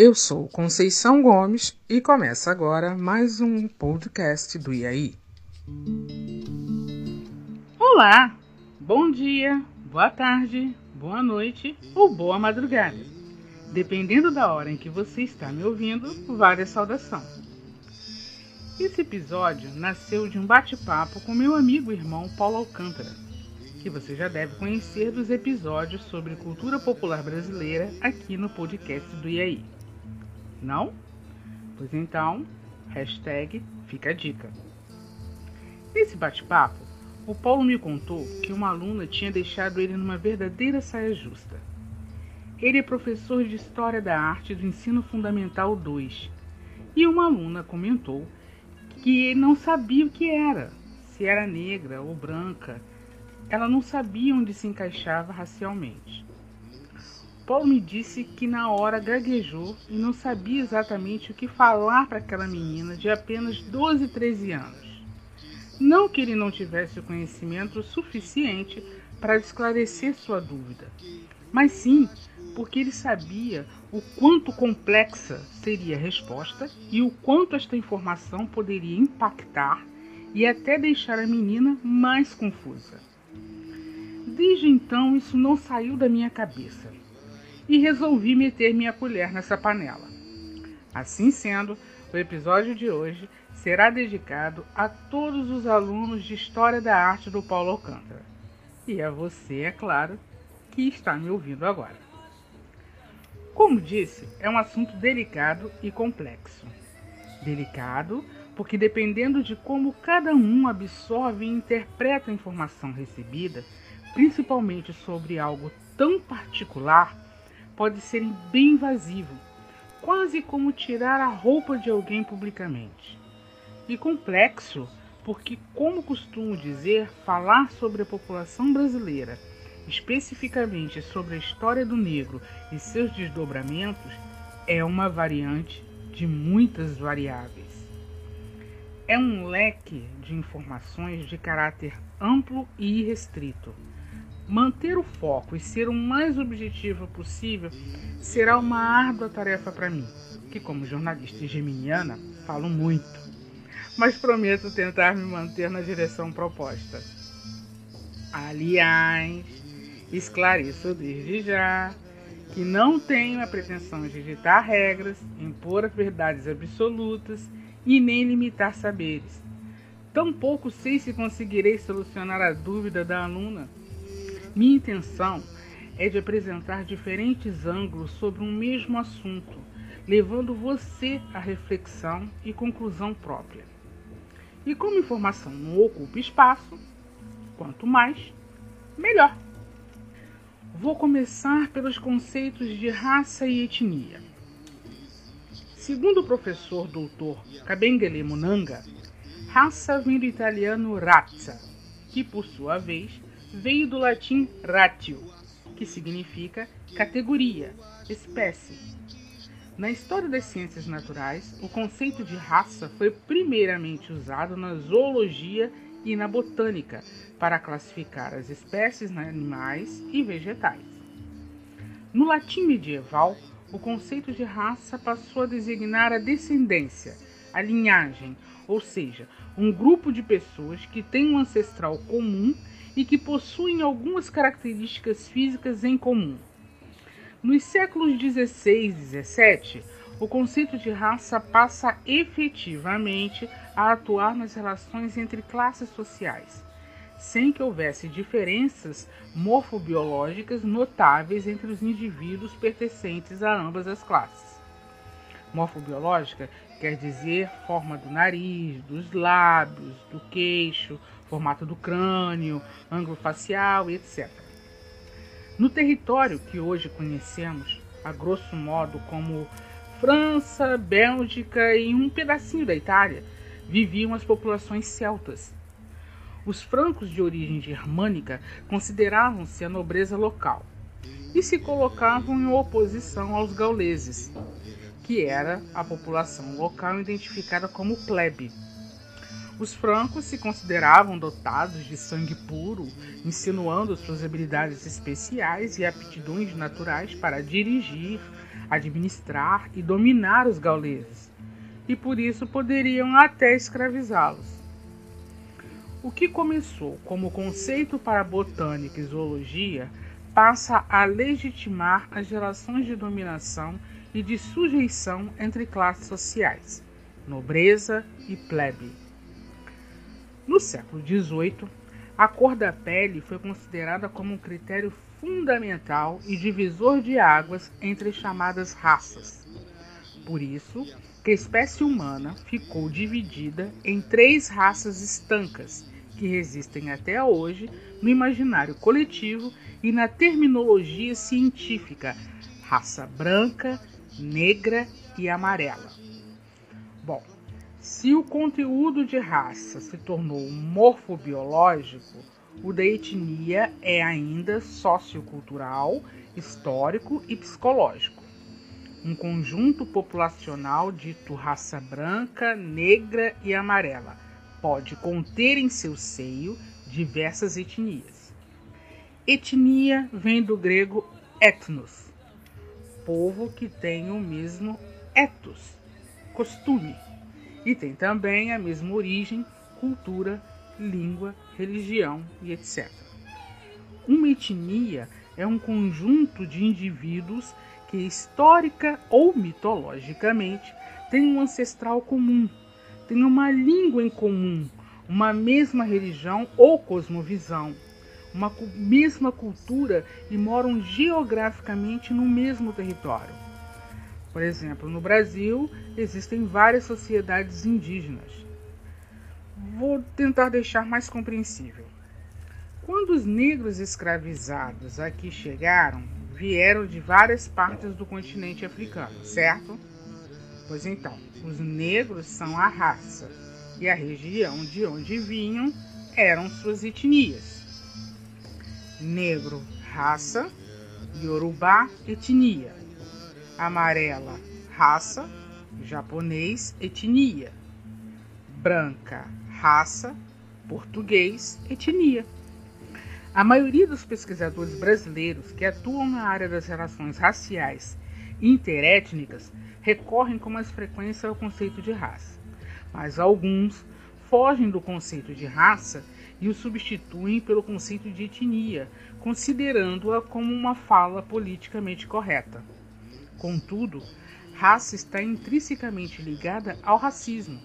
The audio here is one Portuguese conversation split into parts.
Eu sou Conceição Gomes e começa agora mais um podcast do IAI. Olá, bom dia, boa tarde, boa noite ou boa madrugada. Dependendo da hora em que você está me ouvindo, vale a saudação. Esse episódio nasceu de um bate-papo com meu amigo e irmão Paulo Alcântara, que você já deve conhecer dos episódios sobre cultura popular brasileira aqui no podcast do IAI. Não? Pois então, hashtag fica a dica. Nesse bate-papo, o Paulo me contou que uma aluna tinha deixado ele numa verdadeira saia justa. Ele é professor de História da Arte do Ensino Fundamental 2 e uma aluna comentou que não sabia o que era, se era negra ou branca. Ela não sabia onde se encaixava racialmente. Paulo me disse que na hora gaguejou e não sabia exatamente o que falar para aquela menina de apenas 12, 13 anos. Não que ele não tivesse o conhecimento suficiente para esclarecer sua dúvida, mas sim porque ele sabia o quanto complexa seria a resposta e o quanto esta informação poderia impactar e até deixar a menina mais confusa. Desde então, isso não saiu da minha cabeça e resolvi meter minha colher nessa panela. Assim sendo, o episódio de hoje será dedicado a todos os alunos de História da Arte do Paulo Alcântara. E a você, é claro, que está me ouvindo agora. Como disse, é um assunto delicado e complexo. Delicado porque, dependendo de como cada um absorve e interpreta a informação recebida, principalmente sobre algo tão particular, pode ser bem invasivo, quase como tirar a roupa de alguém publicamente. E complexo, porque, como costumo dizer, falar sobre a população brasileira, especificamente sobre a história do negro e seus desdobramentos, é uma variante de muitas variáveis. É um leque de informações de caráter amplo e irrestrito Manter o foco e ser o mais objetivo possível será uma árdua tarefa para mim, que, como jornalista geminiana, falo muito, mas prometo tentar me manter na direção proposta. Aliás, esclareço desde já que não tenho a pretensão de ditar regras, impor verdades absolutas e nem limitar saberes. Tampouco sei se conseguirei solucionar a dúvida da aluna minha intenção é de apresentar diferentes ângulos sobre um mesmo assunto, levando você à reflexão e conclusão própria. E como informação não ocupa espaço, quanto mais, melhor. Vou começar pelos conceitos de raça e etnia. Segundo o professor doutor Kabengele Munanga, raça vem do italiano razza, que por sua vez veio do latim ratio, que significa categoria, espécie. Na história das ciências naturais, o conceito de raça foi primeiramente usado na zoologia e na botânica para classificar as espécies animais e vegetais. No latim medieval, o conceito de raça passou a designar a descendência, a linhagem, ou seja, um grupo de pessoas que têm um ancestral comum e que possuem algumas características físicas em comum. Nos séculos 16 e 17, o conceito de raça passa efetivamente a atuar nas relações entre classes sociais, sem que houvesse diferenças morfobiológicas notáveis entre os indivíduos pertencentes a ambas as classes. Morfobiológica quer dizer forma do nariz, dos lábios, do queixo, formato do crânio, ângulo facial e etc. No território que hoje conhecemos, a grosso modo como França, Bélgica e um pedacinho da Itália, viviam as populações celtas. Os francos de origem germânica consideravam-se a nobreza local e se colocavam em oposição aos gauleses, que era a população local identificada como plebe. Os francos se consideravam dotados de sangue puro, insinuando suas habilidades especiais e aptidões naturais para dirigir, administrar e dominar os gauleses, e por isso poderiam até escravizá-los. O que começou como conceito para botânica e zoologia passa a legitimar as relações de dominação e de sujeição entre classes sociais, nobreza e plebe. No século XVIII, a cor da pele foi considerada como um critério fundamental e divisor de águas entre as chamadas raças. Por isso, que a espécie humana ficou dividida em três raças estancas que resistem até hoje no imaginário coletivo e na terminologia científica: raça branca, negra e amarela. Se o conteúdo de raça se tornou morfobiológico, o da etnia é ainda sociocultural, histórico e psicológico. Um conjunto populacional dito raça branca, negra e amarela pode conter em seu seio diversas etnias. Etnia vem do grego etnos, povo que tem o mesmo ethos, costume, e tem também a mesma origem, cultura, língua, religião e etc. Uma etnia é um conjunto de indivíduos que histórica ou mitologicamente têm um ancestral comum, têm uma língua em comum, uma mesma religião ou cosmovisão, uma mesma cultura e moram geograficamente no mesmo território. Por exemplo, no Brasil existem várias sociedades indígenas. Vou tentar deixar mais compreensível. Quando os negros escravizados aqui chegaram, vieram de várias partes do continente africano, certo? Pois então, os negros são a raça e a região de onde vinham eram suas etnias. Negro, raça, Yorubá, etnia. Amarela, raça, japonês, etnia. Branca, raça, português, etnia. A maioria dos pesquisadores brasileiros que atuam na área das relações raciais e interétnicas recorrem com mais frequência ao conceito de raça, mas alguns fogem do conceito de raça e o substituem pelo conceito de etnia, considerando-a como uma fala politicamente correta. Contudo, raça está intrinsecamente ligada ao racismo.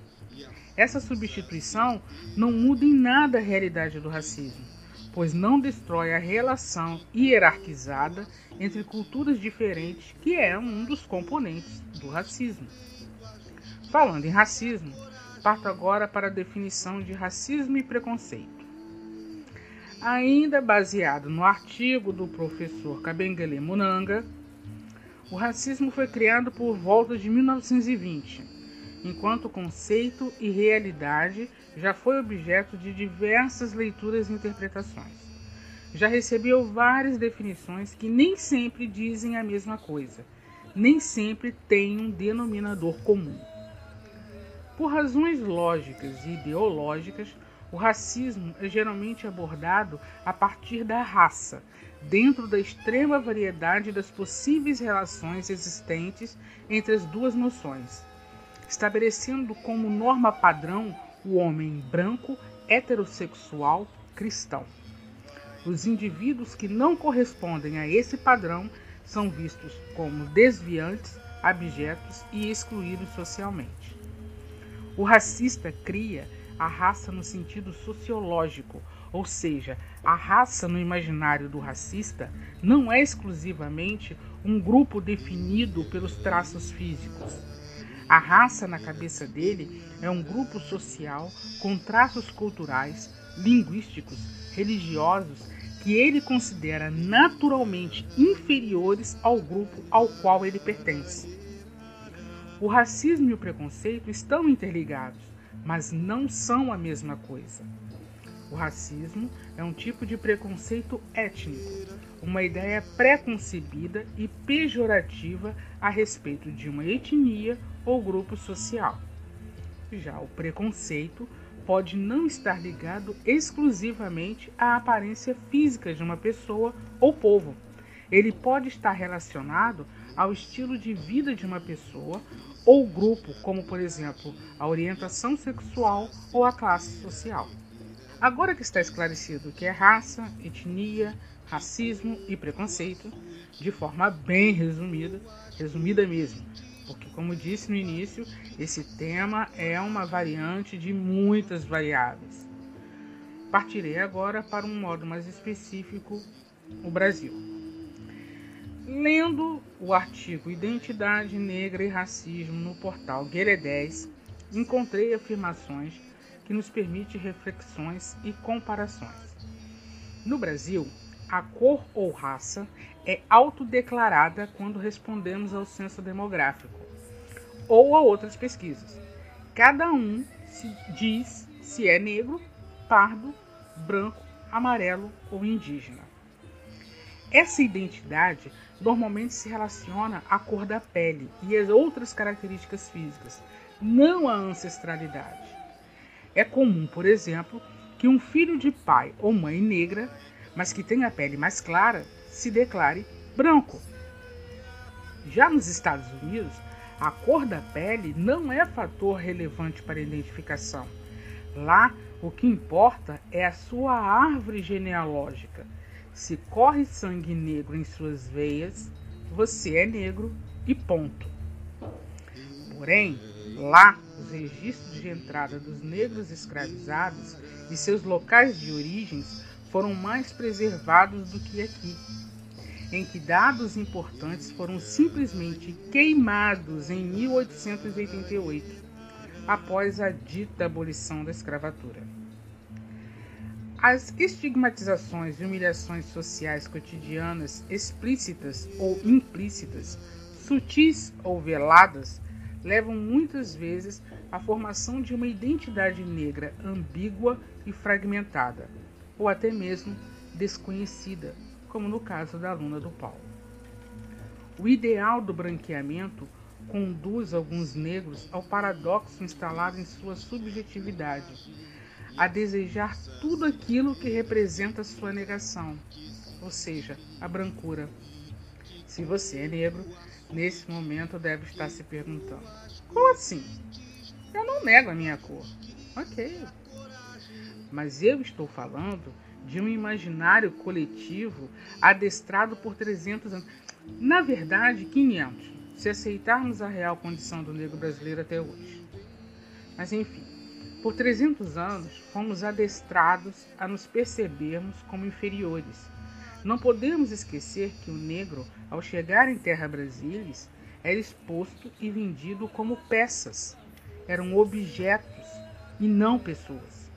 Essa substituição não muda em nada a realidade do racismo, pois não destrói a relação hierarquizada entre culturas diferentes, que é um dos componentes do racismo. Falando em racismo, parto agora para a definição de racismo e preconceito. Ainda baseado no artigo do professor Kabengele Munanga, o racismo foi criado por volta de 1920, enquanto conceito e realidade já foi objeto de diversas leituras e interpretações. Já recebeu várias definições que nem sempre dizem a mesma coisa, nem sempre têm um denominador comum. Por razões lógicas e ideológicas, o racismo é geralmente abordado a partir da raça, dentro da extrema variedade das possíveis relações existentes entre as duas noções, estabelecendo como norma padrão o homem branco, heterossexual, cristão. Os indivíduos que não correspondem a esse padrão são vistos como desviantes, abjetos e excluídos socialmente. O racista cria a raça no sentido sociológico, ou seja, a raça no imaginário do racista não é exclusivamente um grupo definido pelos traços físicos. A raça na cabeça dele é um grupo social com traços culturais, linguísticos, religiosos que ele considera naturalmente inferiores ao grupo ao qual ele pertence. O racismo e o preconceito estão interligados, mas não são a mesma coisa. O racismo é um tipo de preconceito étnico, uma ideia pré-concebida e pejorativa a respeito de uma etnia ou grupo social. Já o preconceito pode não estar ligado exclusivamente à aparência física de uma pessoa ou povo. Ele pode estar relacionado ao estilo de vida de uma pessoa ou grupo, como por exemplo a orientação sexual ou a classe social. Agora que está esclarecido o que é raça, etnia, racismo e preconceito, de forma bem resumida, resumida mesmo, porque como disse no início, esse tema é uma variante de muitas variáveis. Partirei agora para um modo mais específico, o Brasil. Lendo o artigo Identidade Negra e Racismo no portal Guerre 10, encontrei afirmações que nos permitem reflexões e comparações. No Brasil, a cor ou raça é autodeclarada quando respondemos ao censo demográfico ou a outras pesquisas. Cada um se diz se é negro, pardo, branco, amarelo ou indígena. Essa identidade normalmente se relaciona à cor da pele e às outras características físicas, não à ancestralidade. É comum, por exemplo, que um filho de pai ou mãe negra, mas que tenha pele mais clara, se declare branco. Já nos Estados Unidos, a cor da pele não é fator relevante para a identificação. Lá, o que importa é a sua árvore genealógica se corre sangue negro em suas veias, você é negro e ponto. Porém, lá, os registros de entrada dos negros escravizados e seus locais de origens foram mais preservados do que aqui, em que dados importantes foram simplesmente queimados em 1888, após a dita abolição da escravatura. As estigmatizações e humilhações sociais cotidianas, explícitas ou implícitas, sutis ou veladas, levam muitas vezes à formação de uma identidade negra ambígua e fragmentada, ou até mesmo desconhecida, como no caso da aluna do Paulo. O ideal do branqueamento conduz alguns negros ao paradoxo instalado em sua subjetividade a desejar tudo aquilo que representa sua negação, ou seja, a brancura. Se você é negro, nesse momento deve estar se perguntando: como assim? Eu não nego a minha cor. Ok. Mas eu estou falando de um imaginário coletivo adestrado por 300 anos. Na verdade, 500, se aceitarmos a real condição do negro brasileiro até hoje. Mas enfim, por 300 anos, fomos adestrados a nos percebermos como inferiores. Não podemos esquecer que o negro, ao chegar em terra brasilis, era exposto e vendido como peças. Eram objetos e não pessoas.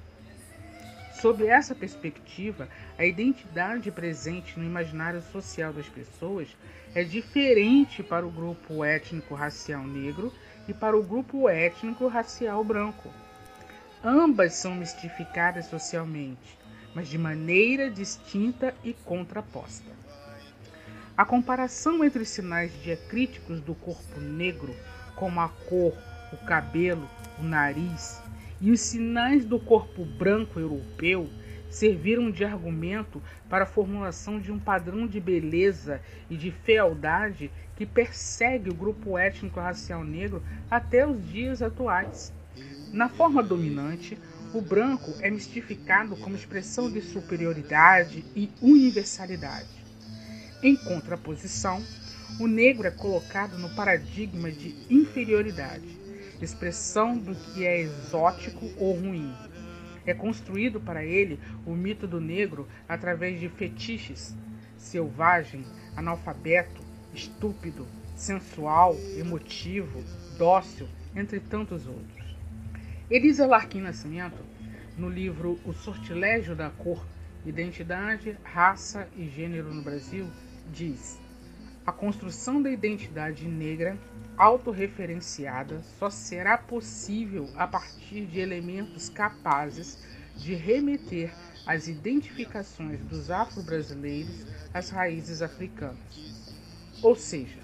Sob essa perspectiva, a identidade presente no imaginário social das pessoas é diferente para o grupo étnico-racial negro e para o grupo étnico-racial branco. Ambas são mistificadas socialmente, mas de maneira distinta e contraposta. A comparação entre os sinais diacríticos do corpo negro, como a cor, o cabelo, o nariz, e os sinais do corpo branco europeu serviram de argumento para a formulação de um padrão de beleza e de fealdade que persegue o grupo étnico-racial negro até os dias atuais. Na forma dominante, o branco é mistificado como expressão de superioridade e universalidade. Em contraposição, o negro é colocado no paradigma de inferioridade, expressão do que é exótico ou ruim. É construído para ele o mito do negro através de fetiches, selvagem, analfabeto, estúpido, sensual, emotivo, dócil, entre tantos outros. Elisa Larquim Nascimento, no livro O Sortilégio da Cor, Identidade, Raça e Gênero no Brasil, diz: A construção da identidade negra autorreferenciada só será possível a partir de elementos capazes de remeter as identificações dos afro-brasileiros às raízes africanas. Ou seja,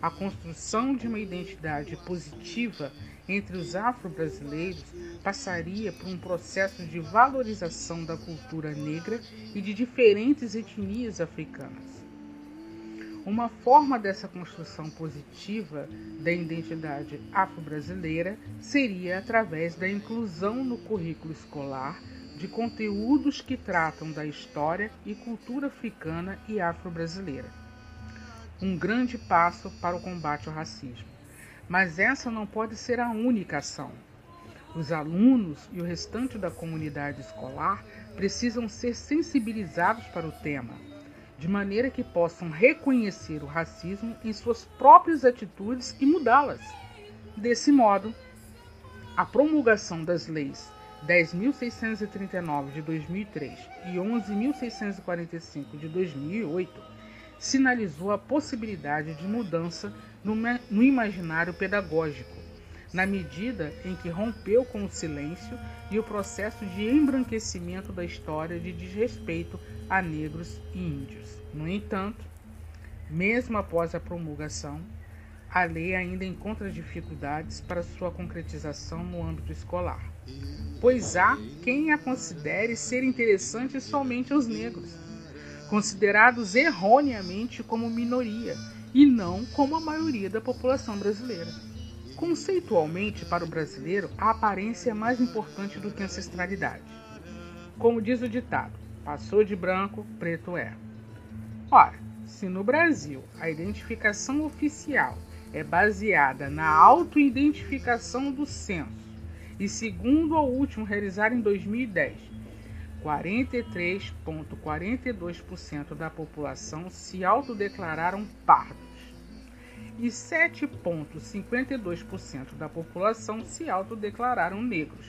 a construção de uma identidade positiva entre os afro-brasileiros passaria por um processo de valorização da cultura negra e de diferentes etnias africanas. Uma forma dessa construção positiva da identidade afro-brasileira seria através da inclusão no currículo escolar de conteúdos que tratam da história e cultura africana e afro-brasileira. Um grande passo para o combate ao racismo. Mas essa não pode ser a única ação. Os alunos e o restante da comunidade escolar precisam ser sensibilizados para o tema de maneira que possam reconhecer o racismo em suas próprias atitudes e mudá-las. Desse modo, a promulgação das leis 10.639 de 2003 e 11.645 de 2008 sinalizou a possibilidade de mudança no imaginário pedagógico, na medida em que rompeu com o silêncio e o processo de embranquecimento da história de desrespeito a negros e índios. No entanto, mesmo após a promulgação, a lei ainda encontra dificuldades para sua concretização no âmbito escolar, pois há quem a considere ser interessante somente aos negros, considerados erroneamente como minoria e não como a maioria da população brasileira. Conceitualmente, para o brasileiro, a aparência é mais importante do que a ancestralidade. Como diz o ditado, passou de branco, preto é. Ora, se no Brasil a identificação oficial é baseada na autoidentificação do censo e segundo o último realizado em 2010, 43,42% da população se autodeclararam pardos e 7,52% da população se autodeclararam negros.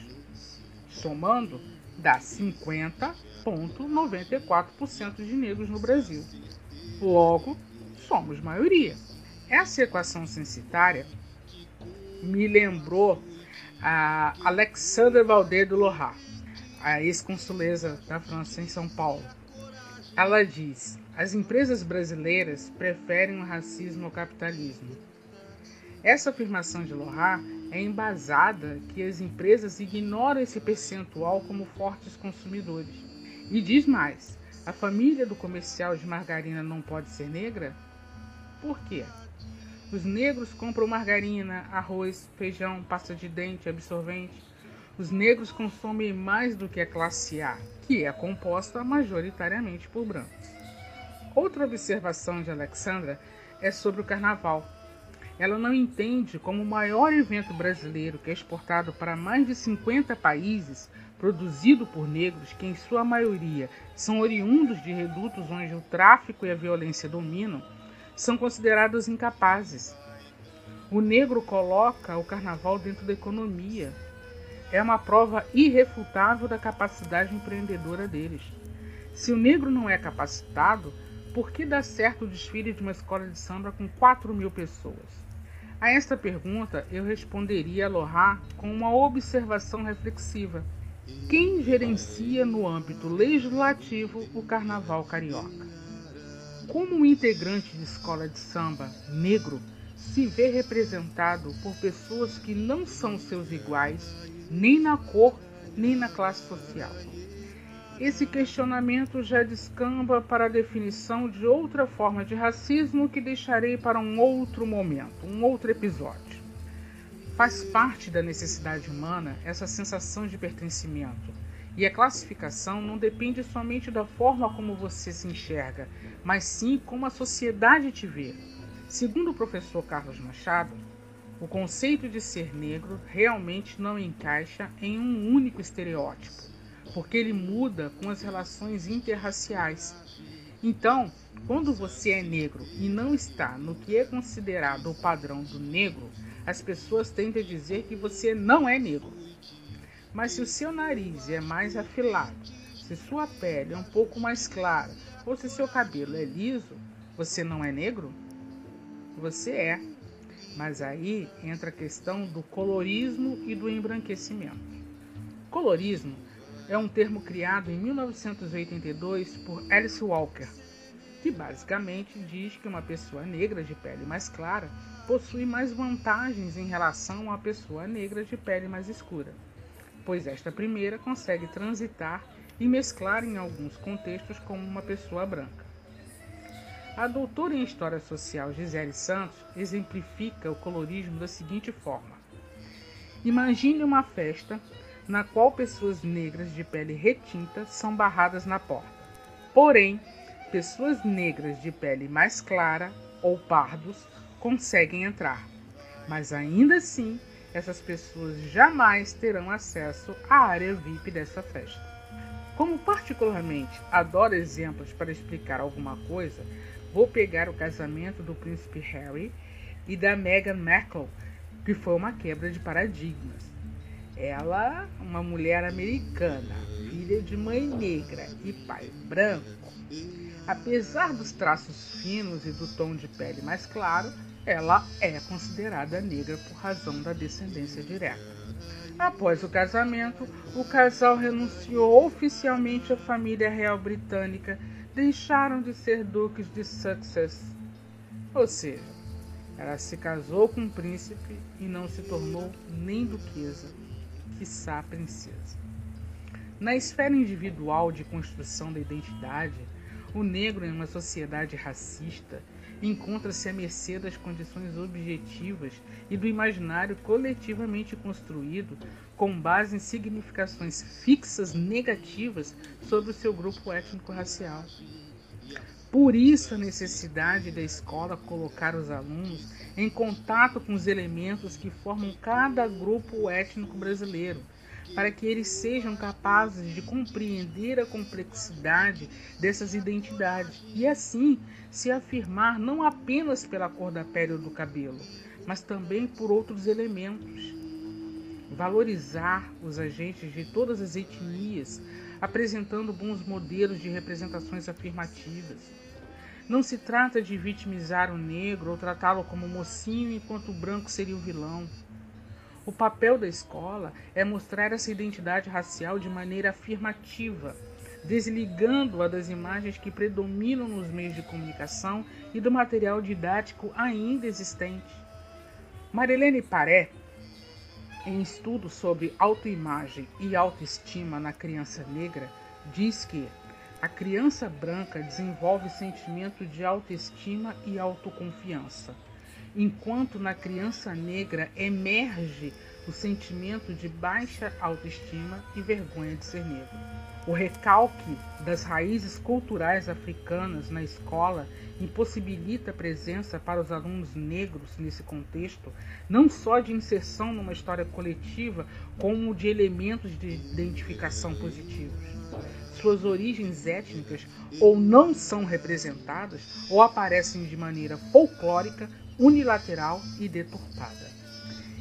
Somando, dá 50,94% de negros no Brasil. Logo, somos maioria. Essa equação censitária me lembrou a Alexandre Valdez do Lohar, a ex-consuleza da França em São Paulo. Ela diz: as empresas brasileiras preferem o racismo ao capitalismo. Essa afirmação de Lohar é embasada que as empresas ignoram esse percentual como fortes consumidores. E diz mais: a família do comercial de margarina não pode ser negra? Por quê? Os negros compram margarina, arroz, feijão, pasta de dente, absorvente. Os negros consomem mais do que a classe A, que é composta majoritariamente por brancos. Outra observação de Alexandra é sobre o carnaval. Ela não entende como o maior evento brasileiro que é exportado para mais de 50 países produzido por negros que, em sua maioria, são oriundos de redutos onde o tráfico e a violência dominam, são considerados incapazes. O negro coloca o carnaval dentro da economia. É uma prova irrefutável da capacidade empreendedora deles. Se o negro não é capacitado, por que dá certo o desfile de uma escola de samba com 4 mil pessoas? A esta pergunta eu responderia a com uma observação reflexiva. Quem gerencia no âmbito legislativo o carnaval carioca? Como um integrante de escola de samba negro se vê representado por pessoas que não são seus iguais, nem na cor, nem na classe social? Esse questionamento já descamba para a definição de outra forma de racismo que deixarei para um outro momento, um outro episódio. Faz parte da necessidade humana essa sensação de pertencimento. E a classificação não depende somente da forma como você se enxerga, mas sim como a sociedade te vê. Segundo o professor Carlos Machado, o conceito de ser negro realmente não encaixa em um único estereótipo, porque ele muda com as relações interraciais. Então, quando você é negro e não está no que é considerado o padrão do negro, as pessoas tendem a dizer que você não é negro. Mas se o seu nariz é mais afilado, se sua pele é um pouco mais clara, ou se seu cabelo é liso, você não é negro? Você é. Mas aí entra a questão do colorismo e do embranquecimento. Colorismo é um termo criado em 1982 por Alice Walker, que basicamente diz que uma pessoa negra de pele mais clara possui mais vantagens em relação à pessoa negra de pele mais escura, pois esta primeira consegue transitar e mesclar em alguns contextos como uma pessoa branca. A doutora em História Social Gisele Santos exemplifica o colorismo da seguinte forma: Imagine uma festa na qual pessoas negras de pele retinta são barradas na porta. Porém, pessoas negras de pele mais clara ou pardos conseguem entrar, mas ainda assim essas pessoas jamais terão acesso à área VIP dessa festa. Como particularmente adoro exemplos para explicar alguma coisa, vou pegar o casamento do príncipe Harry e da Meghan Markle, que foi uma quebra de paradigmas. Ela, uma mulher americana, filha de mãe negra e pai branco, apesar dos traços finos e do tom de pele mais claro, ela é considerada negra por razão da descendência direta. Após o casamento, o casal renunciou oficialmente à família real britânica, deixaram de ser duques de Sussex. Ou seja, ela se casou com um príncipe e não se tornou nem duquesa, quiçá princesa. Na esfera individual de construção da identidade, o negro em uma sociedade racista encontra-se à mercê das condições objetivas e do imaginário coletivamente construído com base em significações fixas negativas sobre o seu grupo étnico-racial. Por isso, a necessidade da escola colocar os alunos em contato com os elementos que formam cada grupo étnico brasileiro para que eles sejam capazes de compreender a complexidade dessas identidades e assim se afirmar não apenas pela cor da pele ou do cabelo, mas também por outros elementos. Valorizar os agentes de todas as etnias, apresentando bons modelos de representações afirmativas. Não se trata de vitimizar o negro ou tratá-lo como mocinho enquanto o branco seria o vilão. O papel da escola é mostrar essa identidade racial de maneira afirmativa, desligando-a das imagens que predominam nos meios de comunicação e do material didático ainda existente. Marilene Paré, em estudo sobre autoimagem e autoestima na criança negra, diz que a criança branca desenvolve sentimento de autoestima e autoconfiança enquanto na criança negra emerge o sentimento de baixa autoestima e vergonha de ser negro. O recalque das raízes culturais africanas na escola impossibilita a presença para os alunos negros nesse contexto, não só de inserção numa história coletiva, como de elementos de identificação positivos. Suas origens étnicas ou não são representadas ou aparecem de maneira folclórica unilateral e deturpada.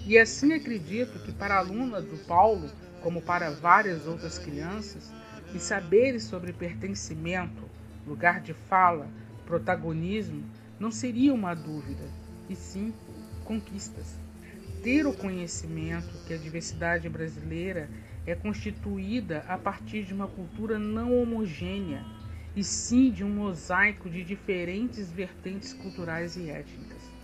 E assim acredito que para a aluna do Paulo, como para várias outras crianças, os saberes sobre pertencimento, lugar de fala, protagonismo, não seria uma dúvida, e sim conquistas. Ter o conhecimento que a diversidade brasileira é constituída a partir de uma cultura não homogênea, e sim de um mosaico de diferentes vertentes culturais e étnicas.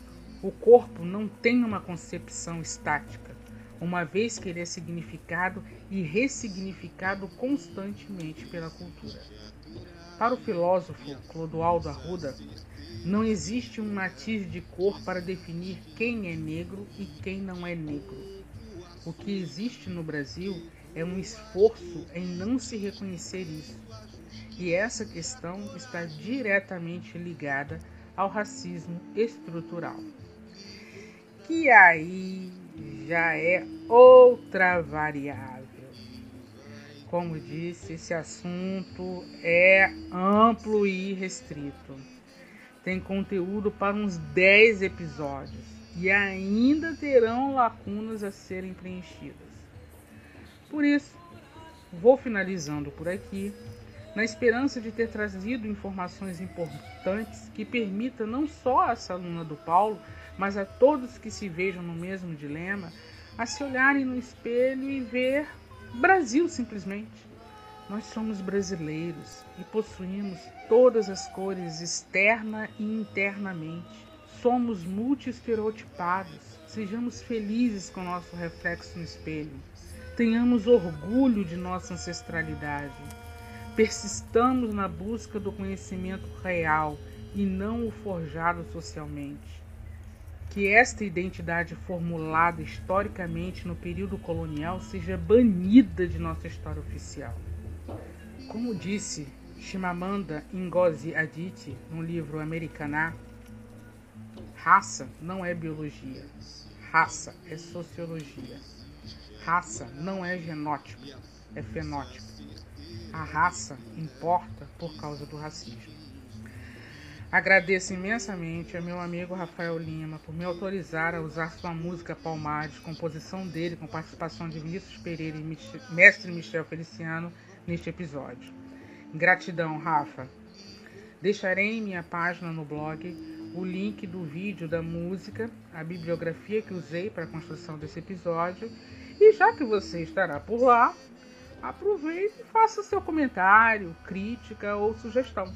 O corpo não tem uma concepção estática, uma vez que ele é significado e ressignificado constantemente pela cultura. Para o filósofo Clodoaldo Arruda, não existe um matiz de cor para definir quem é negro e quem não é negro. O que existe no Brasil é um esforço em não se reconhecer isso. E essa questão está diretamente ligada ao racismo estrutural que aí já é outra variável. Como disse, esse assunto é amplo e restrito. Tem conteúdo para uns 10 episódios e ainda terão lacunas a serem preenchidas. Por isso, vou finalizando por aqui, na esperança de ter trazido informações importantes que permitam não só a essa aluna do Paulo mas a todos que se vejam no mesmo dilema, a se olharem no espelho e ver Brasil simplesmente. Nós somos brasileiros e possuímos todas as cores externa e internamente. Somos multi-estereotipados. Sejamos felizes com nosso reflexo no espelho. Tenhamos orgulho de nossa ancestralidade. Persistamos na busca do conhecimento real e não o forjado socialmente. Que esta identidade formulada historicamente no período colonial seja banida de nossa história oficial. Como disse Chimamanda Ngozi Adichie no livro Americaná, raça não é biologia, raça é sociologia. Raça não é genótipo, é fenótipo. A raça importa por causa do racismo. Agradeço imensamente a meu amigo Rafael Lima por me autorizar a usar sua música Palmares, composição dele com participação de Vinícius Pereira e mestre Michel Feliciano neste episódio. Gratidão, Rafa. Deixarei em minha página no blog o link do vídeo da música, a bibliografia que usei para a construção desse episódio. E já que você estará por lá, aproveite e faça seu comentário, crítica ou sugestão.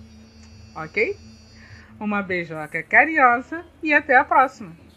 Ok? Uma beijoca carinhosa e até a próxima!